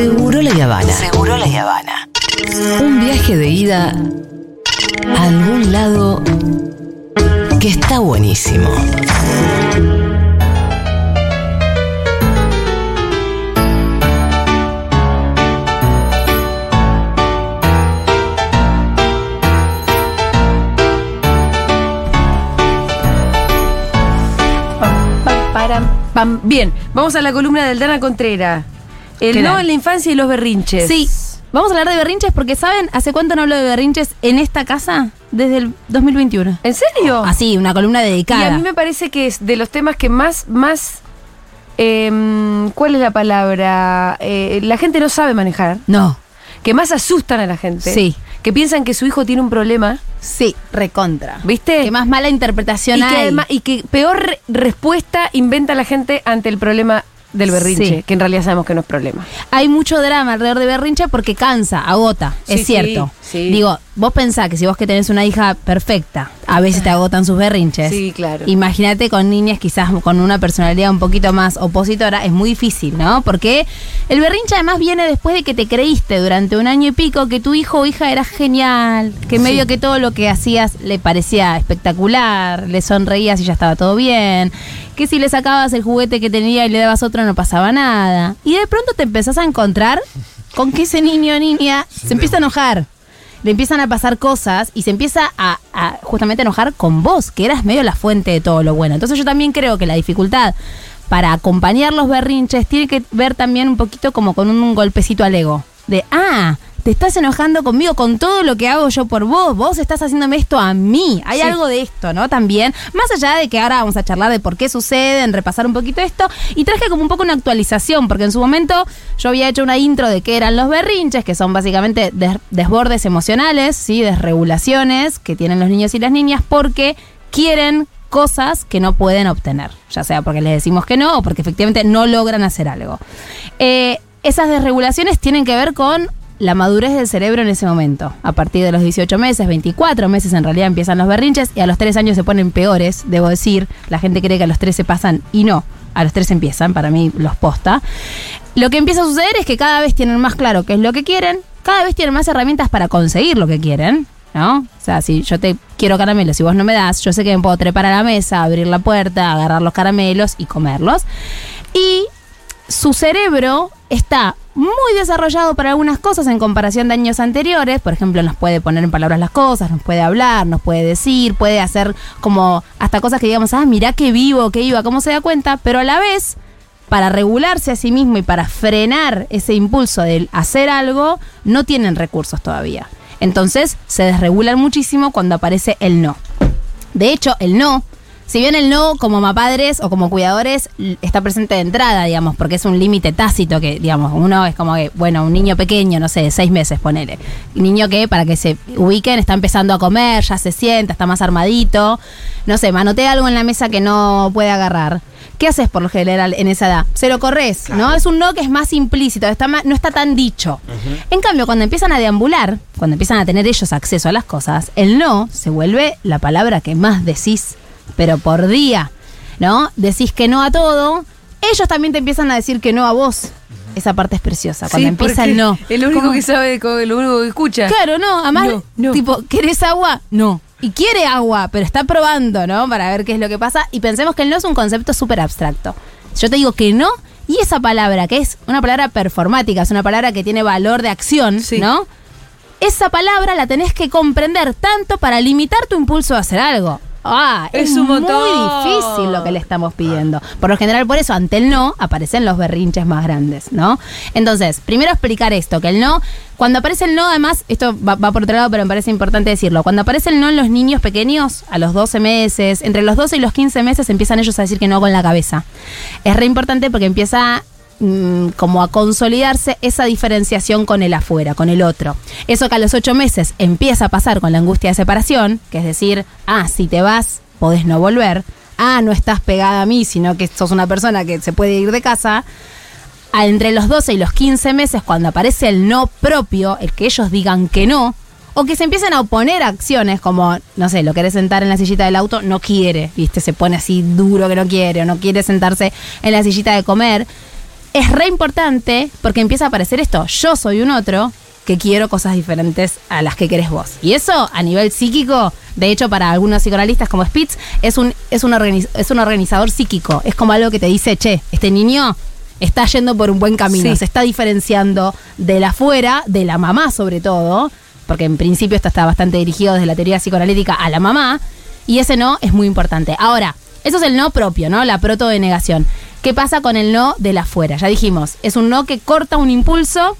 Seguro la Habana. Seguro la Habana. Un viaje de ida a algún lado que está buenísimo. Pam, param, pam. Bien, vamos a la columna del Dana Contreras. El ¿Qué no en la infancia y los berrinches. Sí, vamos a hablar de berrinches porque ¿saben hace cuánto no hablo de berrinches en esta casa? Desde el 2021. ¿En serio? Así, una columna Y dedicada. a mí me parece que es de los temas que más, más. em, ¿Cuál es la palabra? Eh, la gente no sabe manejar. No, Que más asustan a la gente. Sí. Que piensan que su hijo tiene un problema. sí, recontra. ¿Viste? Que más mala interpretación y que, hay. además- y que peor re- respuesta inventa la gente ante el problema del berrinche, Sí. que en realidad sabemos que no es problema. Hay mucho drama alrededor de berrinche porque cansa, agota, Sí, es cierto. sí. Digo, vos pensás que si vos que tenés una hija perfecta, a veces te agotan sus berrinches. Sí, claro. Imagínate con niñas quizás con una personalidad un poquito más opositora, es muy difícil, ¿no? Porque el berrinche además viene después de que te creíste durante un año y pico que tu hijo o hija era genial, que medio que todo lo que hacías le parecía espectacular, le sonreías y ya estaba todo bien, que si le sacabas el juguete que tenía y le dabas otro no pasaba nada. Y de pronto te empezás a encontrar con que ese niño o niña se empieza a enojar. Le empiezan a pasar cosas y se empieza a, a justamente enojar con vos, que eras medio la fuente de todo lo bueno. Entonces yo también creo que la dificultad para acompañar los berrinches tiene que ver también un poquito como con un golpecito al ego. De, ah, te estás enojando conmigo con todo lo que hago yo por vos. Vos estás haciéndome esto a mí. Hay Sí. algo de esto, ¿no? También. Más allá de que ahora vamos a charlar de por qué sucede, en repasar un poquito esto. Y traje como un poco una actualización, porque en su momento yo había hecho una intro de qué eran los berrinches, que son básicamente des- desbordes emocionales, ¿sí? Desregulaciones que tienen los niños y las niñas porque quieren cosas que no pueden obtener, ya sea porque les decimos que no o porque efectivamente no logran hacer algo. Eh, esas desregulaciones tienen que ver con la madurez del cerebro en ese momento. A partir de los 18 meses, 24 meses en realidad empiezan los berrinches y a los 3 años se ponen peores, debo decir. La gente cree que a los 3 se pasan y no, a los 3 empiezan, para mí los posta. Lo que empieza a suceder es que cada vez tienen más claro qué es lo que quieren, cada vez tienen más herramientas para conseguir lo que quieren. ¿No? O sea, si yo te quiero caramelos y vos no me das, yo sé que me puedo trepar a la mesa, abrir la puerta, agarrar los caramelos y comerlos. Y su cerebro está muy desarrollado para algunas cosas en comparación de años anteriores. Por ejemplo, nos puede poner en palabras las cosas, nos puede hablar, nos puede decir, puede hacer como hasta cosas que digamos, ah, mirá qué vivo, qué iba, cómo se da cuenta, pero a la vez, para regularse a sí mismo y para frenar ese impulso de hacer algo, no tienen recursos todavía. Entonces se desregulan muchísimo cuando aparece el no. De hecho, el no, si bien el no como mapadres o como cuidadores está presente de entrada, digamos, porque es un límite tácito que, digamos, uno es como que, bueno, un niño pequeño, no sé, de seis meses, ponele. Niño que, para que se ubiquen, está empezando a comer, ya se sienta, está más armadito, no sé, manotea algo en la mesa que no puede agarrar. ¿Qué haces por lo general en esa edad? Se lo corres, ¿no? Es un no que es más implícito, está más- no está tan dicho. En cambio, cuando empiezan a deambular, cuando empiezan a tener ellos acceso a las cosas, el no se vuelve la palabra que más decís, pero por día, ¿no? Decís que no a todo, ellos también te empiezan a decir que no a vos. Esa parte es preciosa, cuando Sí, empieza el no. Es lo único ¿Cómo? que sabe, lo único que escucha. Claro, no, además, No, no. tipo, ¿querés agua? No. Y quiere agua, pero está probando, ¿no? Para ver qué es lo que pasa. Y pensemos que el no es un concepto súper abstracto. Yo te digo que no, y esa palabra, que es una palabra performática, es una palabra que tiene valor de acción, Sí. ¿no? Esa palabra la tenés que comprender tanto para limitar tu impulso a hacer algo. Ah, Es es, un muy montón. difícil lo que le estamos pidiendo. Por lo general, por eso, ante el no, aparecen los berrinches más grandes, ¿no? Entonces, primero explicar esto, que el no, cuando aparece el no, además, esto va, va por otro lado, pero me parece importante decirlo, cuando aparece el no en los niños pequeños, a los 12 meses, entre los 12 y los 15 meses, empiezan ellos a decir que no con la cabeza. Es re importante porque empieza mm, como a consolidarse esa diferenciación con el afuera, con el otro. Eso que a los ocho meses empieza a pasar con la angustia de separación, que es decir, ah, si te vas, podés no volver, ah, no estás pegada a mí, sino que sos una persona que se puede ir de casa. A entre los 12 y los 15 meses, cuando aparece el no propio, el que ellos digan que no, o que se empiecen a oponer acciones como, no sé, lo querés sentar en la sillita del auto, no quiere, ¿viste? Se pone así duro que no quiere, o no quiere sentarse en la sillita de comer. Es re importante porque empieza a aparecer esto. Yo soy un otro que quiero cosas diferentes a las que querés vos. Y eso a nivel psíquico, de hecho para algunos psicoanalistas como Spitz, es un, es un, organiz- es un organizador psíquico. Es como algo que te dice, che, este niño está yendo por un buen camino, Sí. se está diferenciando de la afuera, de la mamá sobre todo, porque en principio esto está bastante dirigido desde la teoría psicoanalítica a la mamá, y ese no es muy importante. Ahora, eso es el no propio, ¿no? La protodenegación. ¿Qué pasa con el no de la afuera? Ya dijimos, es un no que corta un impulso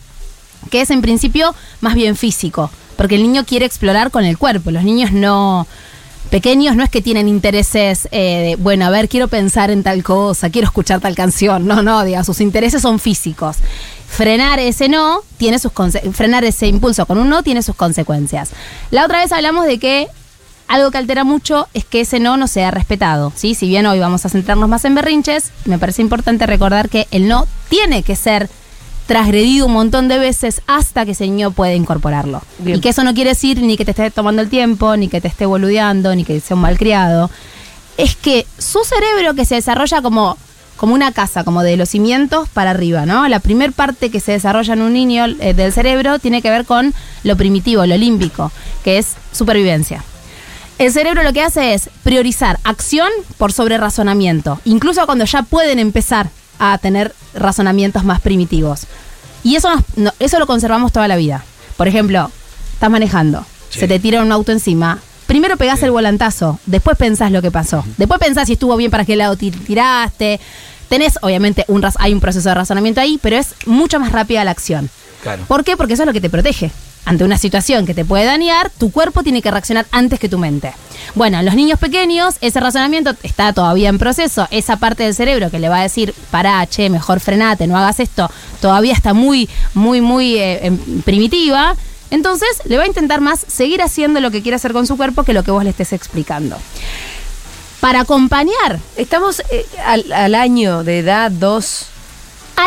que es en principio más bien físico, porque el niño quiere explorar con el cuerpo. Los niños no pequeños no es que tienen intereses eh, de, bueno, a ver, quiero pensar en tal cosa, quiero escuchar tal canción. No, no, diga, sus intereses son físicos. Frenar ese no tiene sus frenar ese impulso con un no tiene sus consecuencias. La otra vez hablamos de que algo que altera mucho es que ese no no sea respetado, ¿sí? Si bien hoy vamos a centrarnos más en berrinches, me parece importante recordar que el no tiene que ser transgredido un montón de veces hasta que ese niño puede incorporarlo. Bien. Y que eso no quiere decir ni que te esté tomando el tiempo, ni que te esté boludeando, ni que sea un malcriado. Es que su cerebro que se desarrolla como, como una casa, como de los cimientos para arriba, ¿no? La primer parte que se desarrolla en un niño eh, del cerebro tiene que ver con lo primitivo, lo límbico, que es supervivencia. El cerebro lo que hace es priorizar acción por sobre razonamiento, incluso cuando ya pueden empezar a tener razonamientos más primitivos. Y eso, nos- no- eso lo conservamos toda la vida. Por ejemplo, estás manejando, Sí. se te tira un auto encima. Primero pegás el volantazo, después pensás lo que pasó. Después pensás si estuvo bien para qué lado ti- tiraste. Tenés, obviamente, un, hay un proceso de razonamiento ahí, pero es mucho más rápida la acción. Claro. ¿Por qué? Porque eso es lo que te protege. Ante una situación que te puede dañar, tu cuerpo tiene que reaccionar antes que tu mente. Bueno, en los niños pequeños, ese razonamiento está todavía en proceso. Esa parte del cerebro que le va a decir, pará, che, mejor frenate, no hagas esto, todavía está muy, muy, muy eh, em, primitiva. Entonces, le va a intentar más seguir haciendo lo que quiere hacer con su cuerpo que lo que vos le estés explicando. Para acompañar Estamos eh, al, al año de edad, dos. Al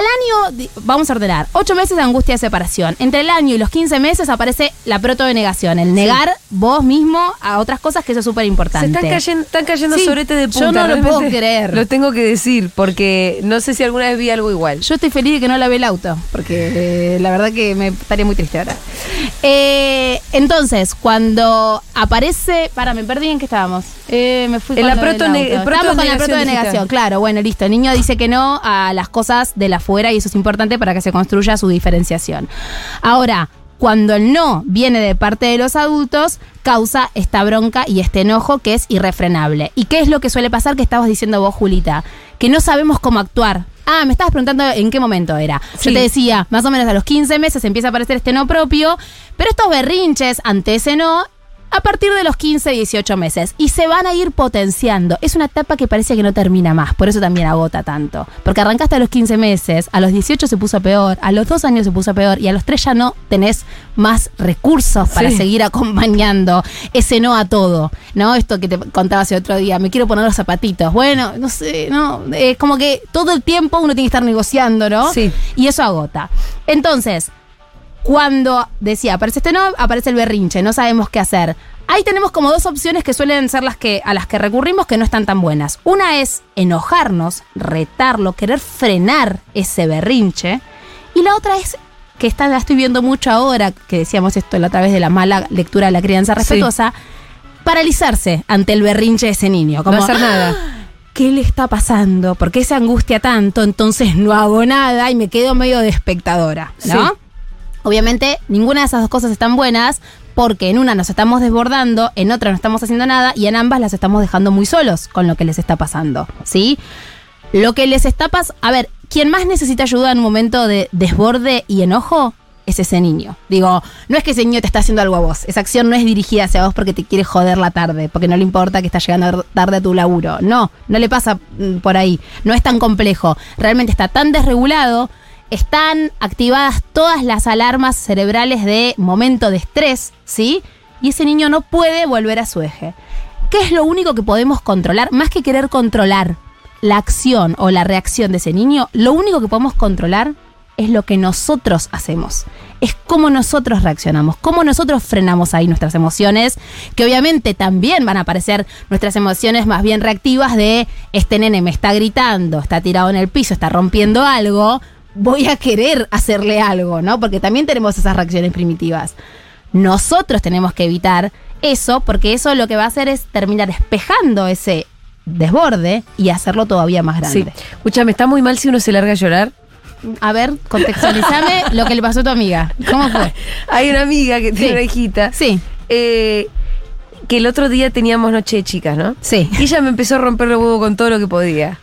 año, vamos a ordenar, 8 meses de angustia de separación. Entre el año y los 15 meses aparece la protodenegación, el negar vos mismo a otras cosas, que eso es súper Se importante. están cayendo, están cayendo Sí, sobrete de yo no lo puedo creer. Lo tengo que decir, porque no sé si alguna vez vi algo igual. Yo estoy feliz de que no lavé el auto, porque eh, la verdad que me estaría muy triste ahora. Eh, entonces, cuando aparece. Para, me perdí en qué estábamos. Eh, me fui con la protone- auto. Estábamos con la protodenegación claro. Bueno, listo. El niño dice que no a las cosas de la afuera y eso es importante para que se construya su diferenciación. Ahora. Cuando el no viene de parte de los adultos, causa esta bronca y este enojo que es irrefrenable. ¿Y qué es lo que suele pasar que estabas diciendo vos, Julita? Que no sabemos cómo actuar. Ah, me estabas preguntando en qué momento era. Sí. Yo te decía, más o menos a los 15 meses empieza a aparecer este no propio, pero estos berrinches ante ese no a partir de los 15, 18 meses y se van a ir potenciando. Es una etapa que parece que no termina más, por eso también agota tanto. Porque arrancaste a los 15 meses, a los 18 se puso peor, a los 2 años se puso peor y a los 3 ya no tenés más recursos para Sí. seguir acompañando ese no a todo. ¿No? Esto que te contaba hace otro día, me quiero poner los zapatitos. Bueno, no sé, no, es como que todo el tiempo uno tiene que estar negociando, ¿no? Sí. Y eso agota. Entonces, cuando decía, aparece este no, aparece el berrinche, no sabemos qué hacer. Ahí tenemos como dos opciones que suelen ser las que a las que recurrimos que no están tan buenas. Una es enojarnos, retarlo, querer frenar ese berrinche. Y la otra es que está, la estoy viendo mucho ahora, que decíamos esto a través de la mala lectura de la crianza respetuosa, paralizarse ante el berrinche de ese niño. Como, no hacer nada. ¿qué le está pasando? ¿Por qué se angustia tanto? Entonces no hago nada y me quedo medio de espectadora, ¿no? Sí. Obviamente, ninguna de esas dos cosas están buenas porque en una nos estamos desbordando, en otra no estamos haciendo nada y en ambas las estamos dejando muy solos con lo que les está pasando, ¿sí? Lo que les está pasando... A ver, quien más necesita ayuda en un momento de desborde y enojo es ese niño. Digo, no es que ese niño te está haciendo algo a vos. Esa acción no es dirigida hacia vos porque te quiere joder la tarde, porque no le importa que estás llegando tarde a tu laburo. No, no le pasa mm, por ahí. No es tan complejo. Realmente está tan desregulado, están activadas todas las alarmas cerebrales de momento de estrés, ¿sí? Y ese niño no puede volver a su eje. ¿Qué es lo único que podemos controlar? Más que querer controlar la acción o la reacción de ese niño, lo único que podemos controlar es lo que nosotros hacemos. Es cómo nosotros reaccionamos, cómo nosotros frenamos ahí nuestras emociones, que obviamente también van a aparecer nuestras emociones más bien reactivas de este nene me está gritando, está tirado en el piso, está rompiendo algo. Voy a querer hacerle algo, ¿no? Porque también tenemos esas reacciones primitivas. Nosotros tenemos que evitar eso, porque eso lo que va a hacer es terminar espejando ese desborde y hacerlo todavía más Sí. grande. Escúchame, está muy mal si uno se larga a llorar. A ver, contextualizame lo que le pasó a tu amiga. ¿Cómo fue? Hay una amiga que tiene Sí. una hijita. Sí, eh, que el otro día teníamos noche de chicas, ¿no? sí, Y ella me empezó a romper los huevos con todo lo que podía.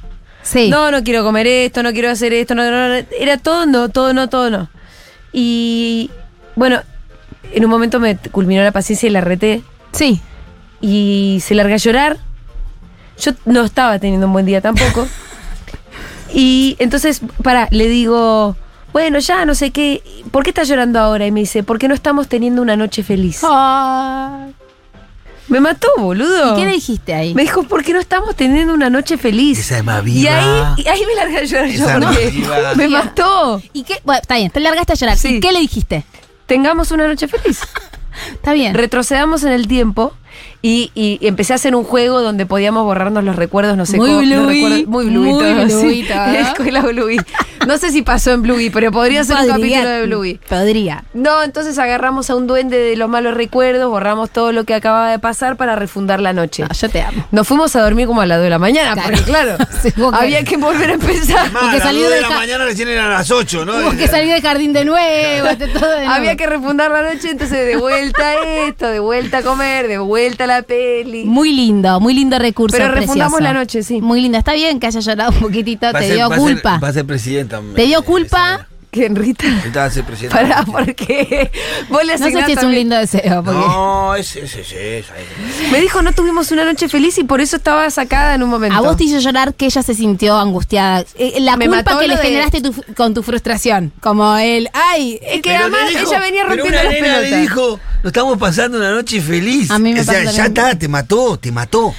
Sí. No, no quiero comer esto, no quiero hacer esto, no, no, no. Era todo no, todo no, todo no. Y bueno, en un momento me culminó la paciencia y la reté. Sí. Y se larga a llorar. Yo no estaba teniendo un buen día tampoco. y entonces, para, le digo, bueno, ya, no sé qué. ¿Por qué estás llorando ahora? Y me dice, porque no estamos teniendo una noche feliz. Ay. Me mató, boludo. ¿Y qué le dijiste ahí? Me dijo, porque no estamos teniendo una noche feliz. Esa es más Y viva. ahí, y ahí me largué a llorar yo, Esa es más porque viva. me mató. ¿Y qué? Bueno, está bien, te largaste a llorar. Sí. ¿Y qué le dijiste? Tengamos una noche feliz. Está bien. Retrocedamos en el tiempo y, y empecé a hacer un juego donde podíamos borrarnos los recuerdos, no sé Muy cómo. Bluey, recuerdos- muy Bluey. muy todo, sí. Bluey todo. Escuela Bluey. No sé si pasó en Bluey, pero podría ser un Podría- capítulo de Bluey. Podría. No, entonces agarramos a un duende de los malos recuerdos, borramos todo lo que acababa de pasar para refundar la noche. No, yo te amo. Nos fuimos a dormir como a las 2 de la mañana, Claro. porque claro, Sí, había que volver a empezar. Más, Porque a las salió dos de del la mañana recién eran las 8, ¿no? Hubo que salir del jardín de nuevo, de todo de nuevo. Había que refundar la noche, entonces de vuelta a esto, de vuelta a comer, de vuelta a la peli. Muy lindo, muy lindo recurso. Pero refundamos precioso. la noche, sí. Muy lindo. Está bien que haya llorado un poquitito, Va te ser- dio va a ser- culpa. Va a ser presidenta. ¿Te dio culpa? ¿Qué, Rita? Ahorita va a ser presidenta. Pará, porque vos le No sé si es un lindo deseo. Porque... No, es es es es. es- Me dijo, no tuvimos una noche feliz y por eso estaba sacada en un momento. A vos te hizo llorar que ella se sintió angustiada. Eh, la Me culpa que le de- generaste tu- con tu frustración. Como el, ay, Es que Pero además dijo- ella venía pero rompiendo una las nena pelotas. le dijo, no estamos pasando una noche feliz. A mí me o sea, ya está, te mató, te mató.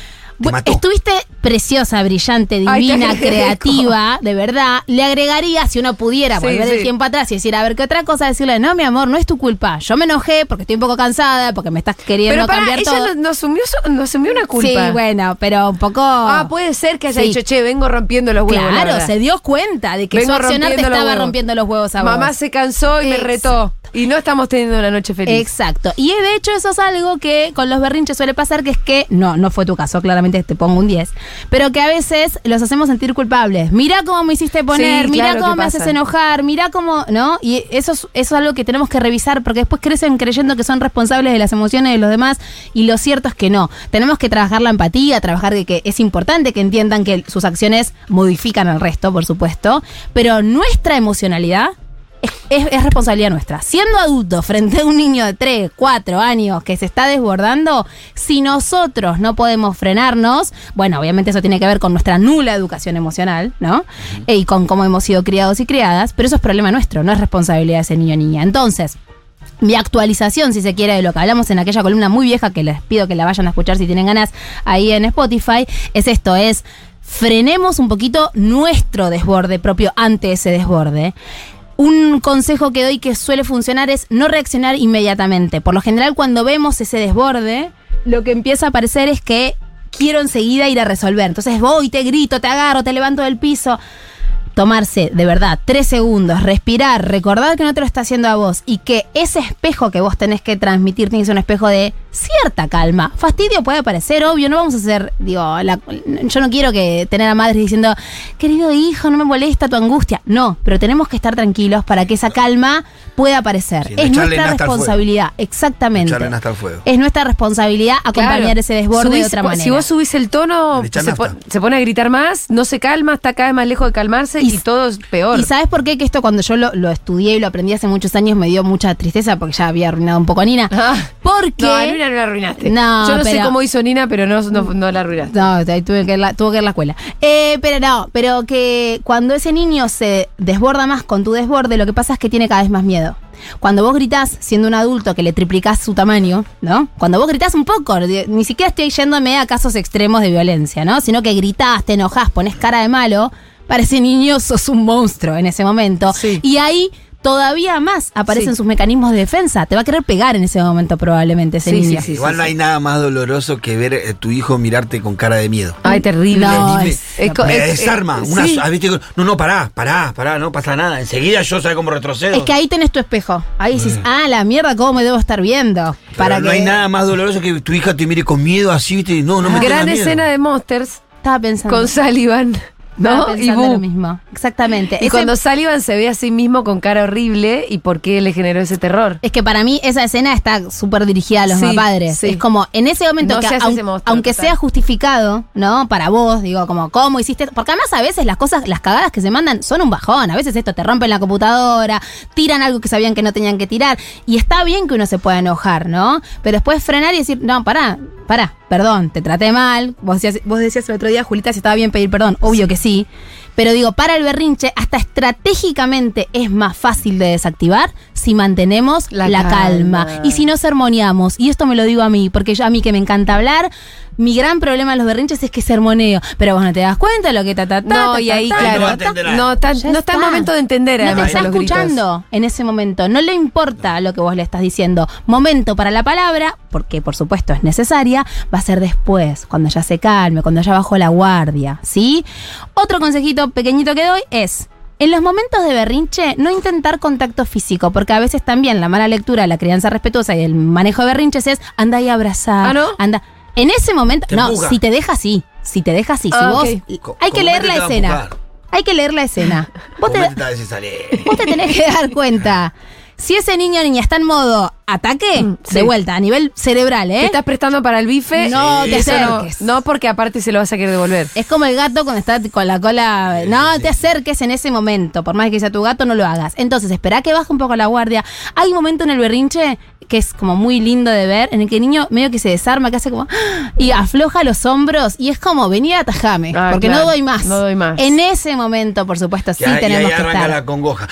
Mató. Estuviste preciosa, brillante, divina, creativa, de verdad. Le agregaría, si uno pudiera Sí, volver el sí. tiempo atrás y decir, a ver, ¿qué otra cosa? Decirle, no, mi amor, no es tu culpa. Yo me enojé porque estoy un poco cansada, porque me estás queriendo Pero para, cambiar ella todo. nos, nos asumió, nos asumió una culpa. Sí, bueno, pero un poco. Ah, puede ser que haya Sí. dicho, che, vengo rompiendo los huevos. la Claro, se dio cuenta de que Vengo su accionar te rompiendo los estaba huevos. rompiendo los huevos a vos. Mamá se cansó y me retó. Y no estamos teniendo una noche feliz. Exacto. Y de hecho eso es algo que con los berrinches suele pasar, que es que, no, no fue tu caso, claramente te pongo un 10, pero que a veces los hacemos sentir culpables. Mira cómo me hiciste poner, Sí, claro cómo me pasa. haces enojar, mira cómo, ¿no? Y eso es, eso es algo que tenemos que revisar porque después crecen creyendo que son responsables de las emociones de los demás y lo cierto es que no. Tenemos que trabajar la empatía, trabajar de que es importante que entiendan que sus acciones modifican al resto, por supuesto, pero nuestra emocionalidad es, es- es responsabilidad nuestra. Siendo adultos frente a un niño de 3, 4 años que se está desbordando, si nosotros no podemos frenarnos, bueno, obviamente eso tiene que ver con nuestra nula educación emocional, ¿no? E- Y con cómo hemos sido criados y criadas, pero eso es problema nuestro, no es responsabilidad de ese niño o niña. Entonces, mi actualización, si se quiere, de lo que hablamos en aquella columna muy vieja, que les pido que la vayan a escuchar si tienen ganas ahí en Spotify, es esto, es frenemos un poquito nuestro desborde propio ante ese desborde. Un consejo que doy que suele funcionar es no reaccionar inmediatamente. Por lo general, cuando vemos ese desborde, lo que empieza a aparecer es que quiero enseguida ir a resolver. Entonces voy, te grito, te agarro, te levanto del piso tomarse de verdad tres segundos, respirar, recordar que no te lo está haciendo a vos y que ese espejo que vos tenés que transmitir tiene que ser un espejo de cierta calma. Fastidio puede aparecer, obvio, no vamos a hacer, digo, la- yo no quiero que tener a madres diciendo, querido hijo, no me molesta tu angustia. No, pero tenemos que estar tranquilos para que esa calma pueda aparecer. Sí, no es nuestra responsabilidad, exactamente. Fuego. Es nuestra responsabilidad acompañar Claro. ese desborde de otra manera. Si vos subís el tono, se, se pone a gritar más, no se calma, está cada vez más lejos de calmarse y, Y- todo es peor. ¿Y sabes por qué? Que esto cuando yo lo, lo estudié y lo aprendí hace muchos años me dio mucha tristeza porque ya había arruinado un poco a Nina. Ah. Porque... No, a Nina no la arruinaste. No, Yo no sé cómo hizo Nina, pero no, no, no la arruinaste. No, ahí tuve que ir la, tuvo que ir a la escuela. Eh, pero no, pero que cuando ese niño se desborda más con tu desborde, lo que pasa es que tiene cada vez más miedo. Cuando vos gritás, siendo un adulto que le triplicás su tamaño, ¿no? Cuando vos gritás un poco, ni siquiera estoy yéndome a casos extremos de violencia, ¿no? Sino que gritás, te enojás, pones cara de malo, para ese niño sos un monstruo en ese momento. Sí. Y ahí todavía más aparecen Sí. sus mecanismos de defensa. Te va a querer pegar en ese momento probablemente ese Sí, sí, niño. sí. Igual no hay nada más doloroso que ver a tu hijo mirarte con cara de miedo. Ay, terrible. No, me- es- Es co- me es- desarma. eh, una- sí. ah. No, no, pará, pará, pará, no pasa nada. Enseguida yo sé cómo retrocedo. Es que ahí tenés tu espejo. Ahí dices, ah, la mierda, ¿cómo me debo estar viendo? Pero Para no que... hay nada más doloroso que tu hija te mire con miedo así, ¿viste? No, no me Gran miedo. escena de Monsters Estaba pensando. con Sullivan, ¿no? Y lo mismo. Exactamente. Y Ese- cuando Sullivan se ve a sí mismo con cara horrible y por qué le generó ese terror. Es que para mí esa escena está súper dirigida a los Sí, padres. sí. Es como en ese momento No que seas aun- ese monstruo, aunque total. sea justificado, ¿no? Para vos, digo, como cómo hiciste, porque además a veces las cosas, las cagadas que se mandan son un bajón. A veces esto te rompen la computadora, tiran algo que sabían que no tenían que tirar y está bien que uno se pueda enojar, ¿no? Pero después frenar y decir, "No, pará, pará, perdón, te traté mal." Vos decías, vos decías el otro día, Julita, si estaba bien pedir perdón, obvio que sí. Pero digo, para el berrinche, hasta estratégicamente es más fácil de desactivar si mantenemos la, La calma. calma. Y si no sermoneamos, y esto me lo digo a mí, porque yo a mí que me encanta hablar, mi gran problema en los berrinches es que sermoneo. Pero vos no te das cuenta de lo que ta, ta, ta, No, ta, y ahí, claro, no está, Ya no está el está. momento de entender No te está escuchando en ese momento. No le importa lo que vos le estás diciendo. Momento para la palabra, porque por supuesto es necesaria, va a ser después, cuando ya se calme, cuando ya bajó la guardia. ¿Sí? Otro consejito pequeñito que doy es. En los momentos de berrinche, no intentar contacto físico, porque a veces también la mala lectura, la crianza respetuosa y el manejo de berrinches es anda y abrazar. ¿Ah, no? Anda. En ese momento, Te no, empuja. si te deja así, si te deja así, si Ah, vos. Hay que leer la escena. Hay que leer la escena. Vos te. Vos te tenés que dar cuenta. Si ese niño o niña está en modo ataque, Mm, sí. de vuelta, a nivel cerebral, ¿Te ¿eh? estás prestando para el bife? No te no, acerques. no, porque aparte se lo vas a querer devolver. Es como el gato cuando está con la cola. No te acerques en ese momento. Por más que sea tu gato, no lo hagas. Entonces, espera que baje un poco la guardia. Hay un momento en el berrinche que es como muy lindo de ver, en el que el niño medio que se desarma, que hace como. ¡ah! y afloja los hombros y es como, venía atajame, Ah, porque claro, no doy más. no doy más. En ese momento, por supuesto, sí Y ahí- y tenemos ahí que estar. la congoja.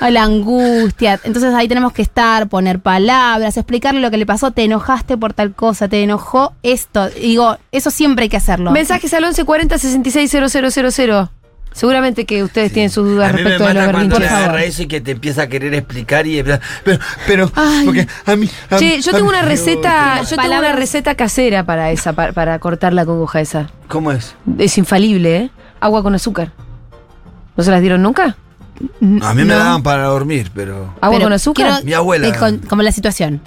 a la angustia. Entonces ahí tenemos que estar, poner palabras, explicarle lo que le pasó. Te enojaste por tal cosa, te enojó esto. Digo, eso siempre hay que hacerlo. Mensajes al 1140 660000. Seguramente que ustedes tienen sus dudas a mí me respecto de los mata berrinches. le Por favor. agarra ese que te empieza a querer explicar y pero, pero, Ay. porque a mí. a Che, yo a tengo una receta, yo tengo una Palabras. receta casera para esa, para, para cortar la congoja esa. ¿Cómo es? Es infalible, ¿eh? Agua con azúcar. ¿No se las dieron nunca? A mí me No. daban para dormir, pero. ¿Agua Pero con azúcar? quiero- Mi abuela. eh, con- como la situación.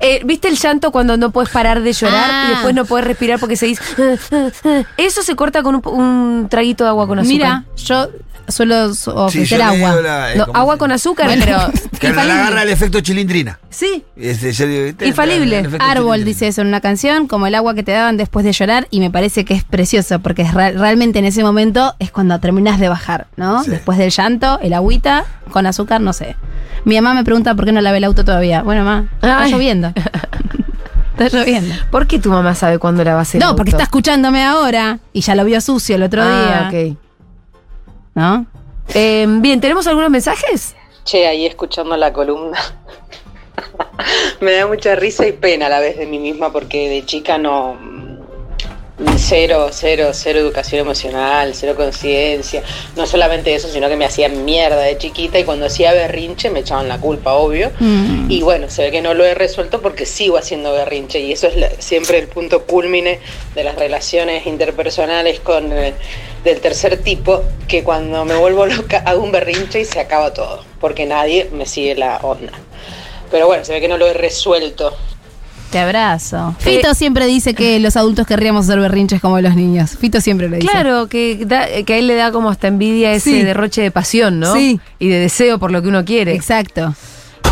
Eh, ¿Viste el llanto cuando no puedes parar de llorar Ah. y después no puedes respirar porque seguís? Eso se corta con un, un traguito de agua con azúcar. Mira, yo suelo Sí, ofrecer le agua. la- eh, No, ¿cómo agua con azúcar, Bueno, pero. Que agarra el efecto chilindrina. Sí. Este, yo digo, este, Infalible. Árbol chilindrina. dice eso en una canción, como el agua que te daban después de llorar, y me parece que es precioso, porque es re- realmente en ese momento es cuando terminas de bajar, ¿no? Sí. Después del llanto, el agüita con azúcar, no sé. Mi mamá me pregunta por qué no lavé el auto todavía. Bueno, mamá, está Ay. lloviendo. está lloviendo. ¿Por qué tu mamá sabe cuándo la va a hacer? No, porque está escuchándome ahora y ya lo vio sucio el otro Ah, día. ok. ¿No? Eh, bien, ¿tenemos algunos mensajes? Che, ahí escuchando la columna. Me da mucha risa y pena a la vez de mí misma porque de chica no. Cero, cero, cero educación emocional, cero conciencia. No solamente eso, sino que me hacían mierda de chiquita y cuando hacía berrinche me echaban la culpa, obvio. Mm. Y bueno, se ve que no lo he resuelto porque sigo haciendo berrinche y eso es la- siempre el punto culmine de las relaciones interpersonales con eh, del tercer tipo, que cuando me vuelvo loca hago un berrinche y se acaba todo, porque nadie me sigue la onda. Pero bueno, se ve que no lo he resuelto. Te abrazo. Fito siempre dice que los adultos querríamos hacer berrinches como los niños. Fito siempre lo dice. Claro, que, da- que a él le da como hasta envidia ese Sí. derroche de pasión, ¿no? Sí. Y de deseo por lo que uno quiere. Exacto.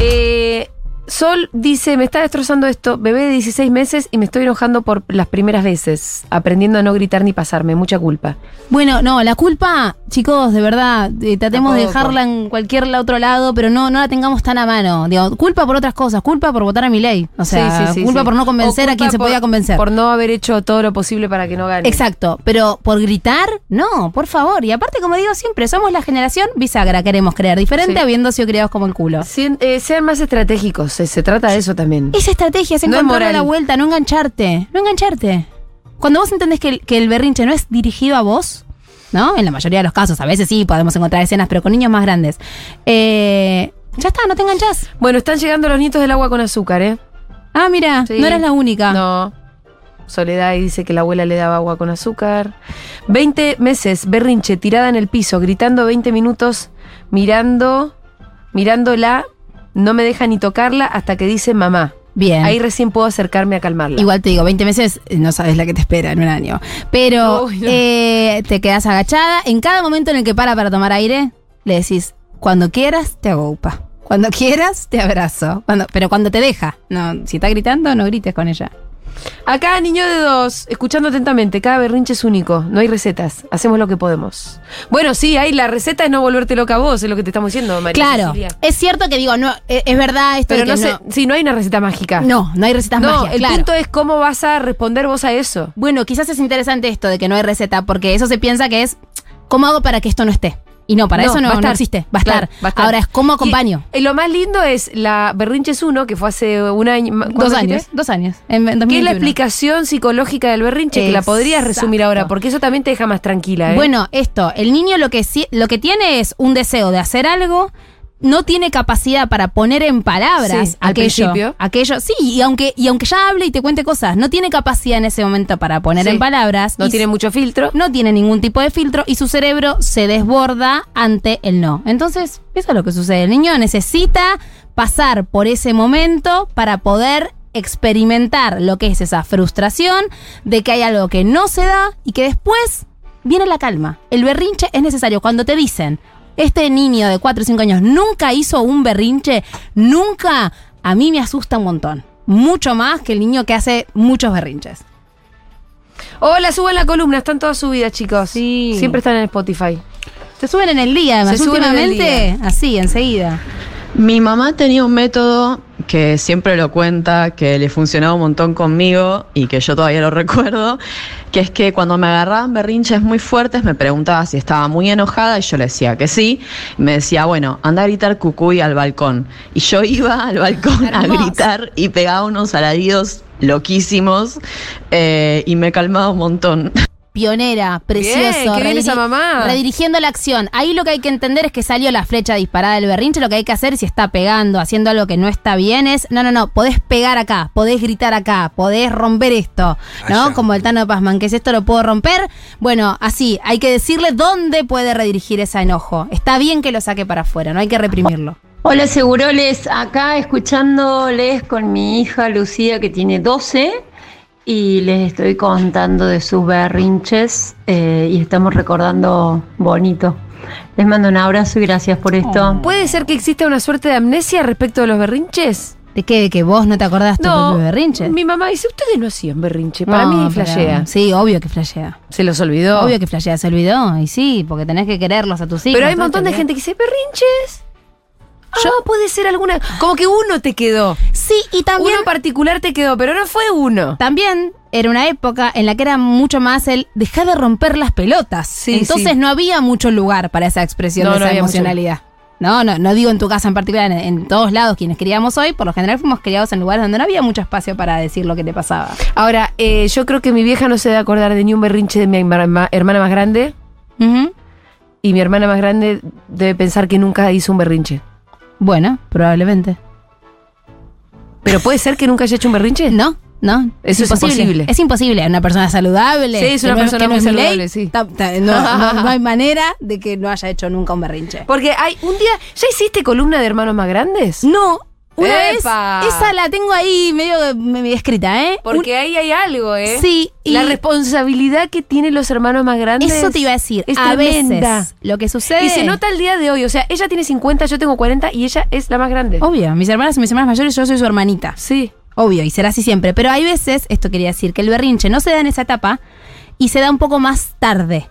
Eh, Sol dice, me está destrozando esto, bebé de 16 meses y me estoy enojando por las primeras veces, aprendiendo a no gritar ni pasarme, mucha culpa. Bueno, no, la culpa, chicos, de verdad, eh, tratemos de dejarla en cualquier otro lado, pero no, no la tengamos tan a mano. Digo, culpa por otras cosas, culpa por votar a mi ley. O sea, Sí, sí, sí, culpa sí. por no convencer a quien se podía convencer. Por no haber hecho todo lo posible para que no gane. Exacto, pero por gritar, no, por favor. Y aparte, como digo siempre, somos la generación bisagra, queremos creer diferente Sí. habiendo sido criados como el culo. Eh, sean más estratégicos, se, se trata de eso también. Esa estrategia es No encontrarle la vuelta, no engancharte, no engancharte. Cuando vos entendés que el, que el berrinche no es dirigido a vos, ¿no? En la mayoría de los casos, a veces sí podemos encontrar escenas, pero con niños más grandes. eh, Ya está, no te enganchás. Bueno, están llegando los nietos del agua con azúcar, ¿eh? Ah, mira, Sí. no eres la única. No. Soledad y dice que la abuela le daba agua con azúcar. 20 meses, berrinche, tirada en el piso, gritando 20 minutos, mirando, mirándola, no me deja ni tocarla hasta que dice mamá. Bien. Ahí recién puedo acercarme a calmarla. Igual te digo, 20 meses eh, no sabes la que te espera en un año. Pero Uy, no. eh, te quedas agachada. En cada momento en el que para para tomar aire, le decís, cuando quieras, te hago upa. Cuando quieras, te abrazo. Cuando, pero cuando te deja. No, si está gritando, no grites con ella. Acá, niño de dos, escuchando atentamente, cada berrinche es único, no hay recetas, hacemos lo que podemos. Bueno, sí, hay la receta es no volverte loca a vos, es lo que te estamos diciendo, María Claro, Cecilia. es cierto que digo, no, eh, es verdad esto Pero no sé, sí, no hay una receta mágica. No, no hay recetas No, mágicas, el claro. punto es cómo vas a responder vos a eso. Bueno, quizás es interesante esto de que no hay receta, porque eso se piensa que es, ¿cómo hago para que esto no esté? Y no, para eso no, va a no estar. existe, va a, Claro, estar. va a estar. Ahora es cómo acompaño. Y, eh, lo más lindo es la Berrinches 1, que fue hace un año. ¿cuándo Dos años, dos años, en, en 2021. ¿Qué es la explicación psicológica del berrinche? Que la podrías resumir ahora, porque eso también te deja más tranquila, ¿eh? Bueno, esto, el niño lo que, lo que tiene es un deseo de hacer algo, no tiene capacidad para poner en palabras Sí, aquello. Sí, y aunque, y aunque ya hable y te cuente cosas, no tiene capacidad en ese momento para poner Sí. en palabras. no tiene mucho filtro. no tiene ningún tipo de filtro y su cerebro se desborda ante el no. Entonces, eso es lo que sucede. El niño necesita pasar por ese momento para poder experimentar lo que es esa frustración de que hay algo que no se da y que después viene la calma. El berrinche es necesario. Cuando te dicen, este niño de 4 o 5 años nunca hizo un berrinche, nunca, a mí me asusta un montón. Mucho más que el niño que hace muchos berrinches. Hola, suben la columna, están todas subidas, chicos. Sí. Siempre están en Spotify. Se suben en el día, además, Se suben en el últimamente, así, enseguida. Mi mamá tenía un método que siempre lo cuenta, que le funcionaba un montón conmigo y que yo todavía lo recuerdo, que es que cuando me agarraban berrinches muy fuertes me preguntaba si estaba muy enojada y yo le decía que sí. Y me decía, bueno, anda a gritar cucuy al balcón. Y yo iba al balcón a gritar y pegaba unos alaridos loquísimos eh, y me calmaba un montón. Pionera, precioso. qué bien esa mamá. Redirigiendo la acción. Ahí lo que hay que entender es que salió la flecha disparada del berrinche. Lo que hay que hacer si está pegando, haciendo algo que no está bien es, no, no, no, podés pegar acá, podés gritar acá, podés romper esto, ¿no? Allá. Como el Tano Pazman, que es esto lo puedo romper. Bueno, así, hay que decirle dónde puede redirigir ese enojo. Está bien que lo saque para afuera, no hay que reprimirlo. Hola Seguroles, acá escuchándoles con mi hija Lucía que tiene 12 y les estoy contando de sus berrinches eh, y estamos recordando bonito. Les mando un abrazo y gracias por esto. ¿Puede ser que exista una suerte de amnesia respecto de los berrinches? ¿De qué? ¿De que vos no te acordás tus propios berrinches? Mi mamá dice, ustedes no hacían berrinche. Para No, mí pero- flashea. Sí, obvio que flashea. Se los olvidó. Obvio que flashea, se olvidó. Y sí, porque tenés que quererlos a tus hijos. Pero hay un ¿no? montón de Te- gente que dice, berrinches. Yo puede ser alguna. Como que uno te quedó. Sí, y también, Uno particular te quedó, pero no fue uno. también era una época en la que era mucho más el dejar de romper las pelotas. Sí, Entonces sí. no había mucho lugar para esa expresión No, de no esa mucho. emocionalidad. No, no, no digo en tu casa en particular, en, en todos lados quienes criamos hoy, por lo general fuimos criados en lugares donde no había mucho espacio para decir lo que te pasaba. Ahora, eh, yo creo que mi vieja no se debe acordar de ni un berrinche de mi herma- ma- hermana más grande. Ujú. Y mi hermana más grande debe pensar que nunca hizo un berrinche. Bueno, probablemente. Pero puede ser que nunca haya hecho un berrinche. No, no. Eso es imposible. Es imposible. Una persona saludable. Sí, es una no persona no muy ley, saludable, sí. ta- ta- no, no- no hay manera de que no haya hecho nunca un berrinche. Porque hay un día. ¿Ya hiciste columna de hermanos más grandes? No, una ¡Epa! vez, esa la tengo ahí medio, medio escrita, ¿eh? Porque ahí hay algo, ¿eh? Sí, y La responsabilidad que tienen los hermanos más grandes. eso te iba a decir. Es a tremenda. veces lo que sucede. Y se nota el día de hoy. O sea, ella tiene 50, yo tengo 40 y ella es la más grande. Obvio, mis hermanas y mis hermanas mayores, yo soy su hermanita. Sí. Obvio, y será así siempre. Pero hay veces, esto quería decir, que el berrinche no se da en esa etapa y se da un poco más tarde.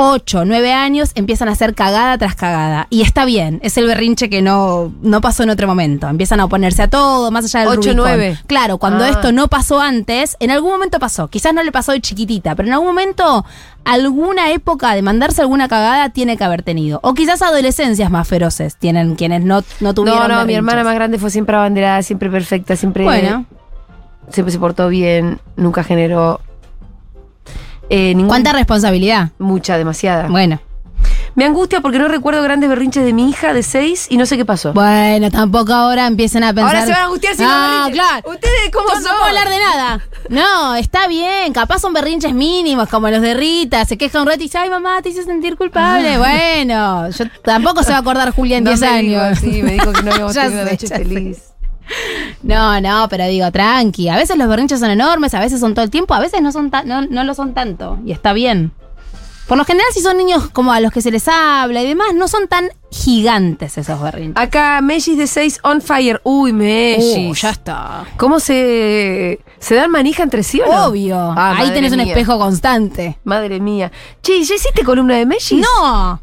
8, 9 años empiezan a hacer cagada tras cagada. Y está bien, es el berrinche que no, no pasó en otro momento. Empiezan a oponerse a todo, más allá del Ocho, Rubicón. nueve. Claro, cuando Ah. esto no pasó antes, en algún momento pasó. Quizás no le pasó de chiquitita, pero en algún momento, alguna época de mandarse alguna cagada tiene que haber tenido. O quizás adolescencias más feroces tienen quienes no, no tuvieron No, no, mi hermana más grande fue siempre abanderada, siempre perfecta, siempre. Bueno. Siempre se portó bien, nunca generó. Eh, ningún- ¿Cuánta responsabilidad? Mucha, demasiada. Bueno. Me angustia porque no recuerdo grandes berrinches de mi hija de 6 y no sé qué pasó. Bueno, tampoco ahora empiecen a pensar. Ahora se van a angustiar si no, no berrinches. claro. ¿Ustedes cómo son? No puedo hablar de nada. No, está bien. Capaz son berrinches mínimos, como los de Rita. Se queja un rato y dice, ay, mamá, te hice sentir culpable. Bueno, yo tampoco se va a acordar Julia en No 10 me digo, años. sí, me dijo que no habíamos tenido una noche feliz. No, no, pero digo, tranqui. A veces los berrinches son enormes, a veces son todo el tiempo, a veces no, son no, no lo son tanto. Y está bien. Por lo general, si son niños como a los que se les habla y demás, no son tan gigantes esos berrinches. Acá, Mellis de 6 on fire. Uy, Mellis. Uh, ya está. ¿Cómo se, se dan manija entre sí o no? Obvio. Ah, Ahí tenés un espejo constante. Madre mía. Che, ¿ya hiciste columna de Mellis? No.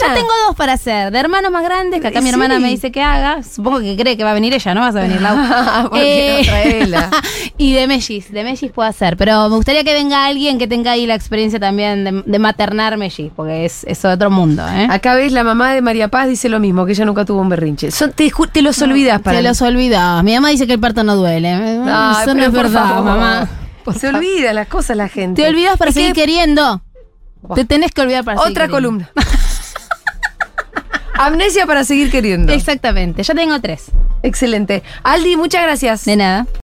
Ya tengo dos para hacer. De hermanos más grandes, que acá mi hermana me dice que haga. Supongo que cree que va a venir ella, no vas a venir, Lau. ¿Por qué no y de mellis, de mellis puedo hacer. Pero me gustaría que venga alguien que tenga ahí la experiencia también de, de maternar mellis, porque es, es otro mundo, ¿eh? Acá ves, la mamá de María Paz dice lo mismo, que ella nunca tuvo un berrinche. Son- te, los olvidas para Te mí. los olvidás. Mi mamá dice que el parto no duele. Ay, Eso no es verdad, favor. mamá. Se olvida las cosas la gente. Te olvidas para Es que- seguir queriendo. Te tenés que olvidar para seguir Otra queriendo. Amnesia para seguir queriendo. Exactamente. Ya tengo tres. Excelente. Aldi, muchas gracias. De nada.